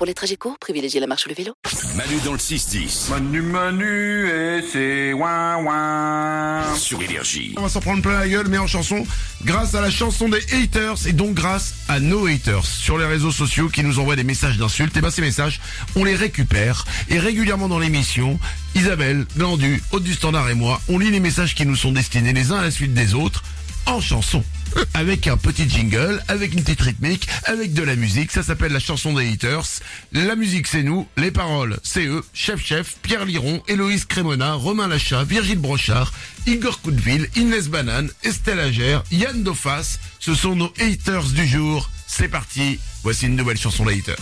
Pour les trajets courts, privilégiez la marche ou le vélo. Manu dans le 6-10 Manu Manu et c'est ouin ouin. sur Énergie. On va s'en prendre plein la gueule, mais en chanson, grâce à la chanson des haters et donc grâce à nos haters sur les réseaux sociaux qui nous envoient des messages d'insultes. Et ben ces messages, on les récupère et régulièrement dans l'émission, Isabelle, Glandu, Haute du Standard et moi, on lit les messages qui nous sont destinés les uns à la suite des autres en chanson. Avec un petit jingle, avec une petite rythmique, avec de la musique, ça s'appelle la chanson des haters. La musique c'est nous, les paroles c'est eux, Chef Chef, Pierre Liron, Héloïse Crémona, Romain Lachat, Virgile Brochard, Igor Coudeville, Inès Banane, Estelle Agère, Yann Dofas, ce sont nos haters du jour. C'est parti, voici une nouvelle chanson des haters.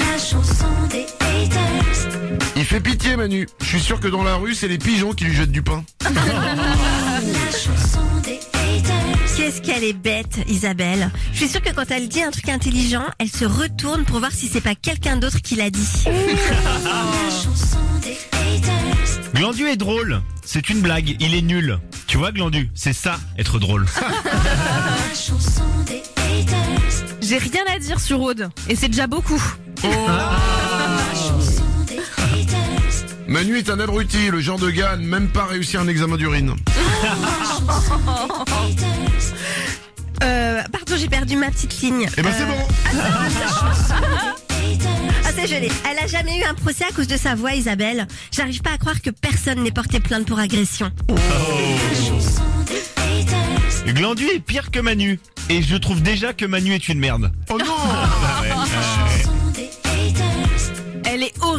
La chanson des haters. Il fait pitié Manu, je suis sûr que dans la rue c'est les pigeons qui lui jettent du pain. Qu'est-ce qu'elle est bête, Isabelle. Je suis sûre que quand elle dit un truc intelligent, elle se retourne pour voir si c'est pas quelqu'un d'autre qui l'a dit. La chanson des haters. Glandu est drôle. C'est une blague. Il est nul. Tu vois, Glandu, c'est ça, être drôle. La chanson des haters. J'ai rien à dire sur Aude, et c'est déjà beaucoup. Haters. Manu est un abruti, le genre de gars à ne même pas réussi un examen d'urine. Euh, pardon, j'ai perdu ma petite ligne. Eh ben c'est Euh, bon Haters. Ah, c'est gelé. Elle a jamais eu un procès à cause de sa voix, Isabelle. J'arrive pas à croire que personne n'ait porté plainte pour agression. Haters. Glandu est pire que Manu. Et je trouve déjà que Manu est une merde. Oh non Chanson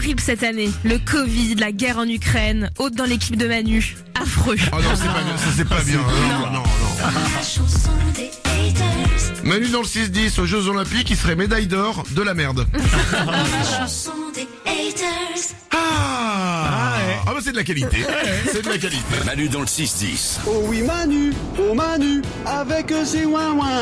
horrible cette année. Le Covid, la guerre en Ukraine, Aude dans l'équipe de Manu. Affreux. Oh non, c'est pas bien, ça c'est pas bien. Non, non, non. La chanson des haters. Manu dans le 6-10 aux Jeux Olympiques, il serait médaille d'or de la merde. Ah Ah bah c'est de la qualité. C'est de la qualité. Manu dans le 6-10. Oh oui Manu, oh Manu, avec ses ouin ouin.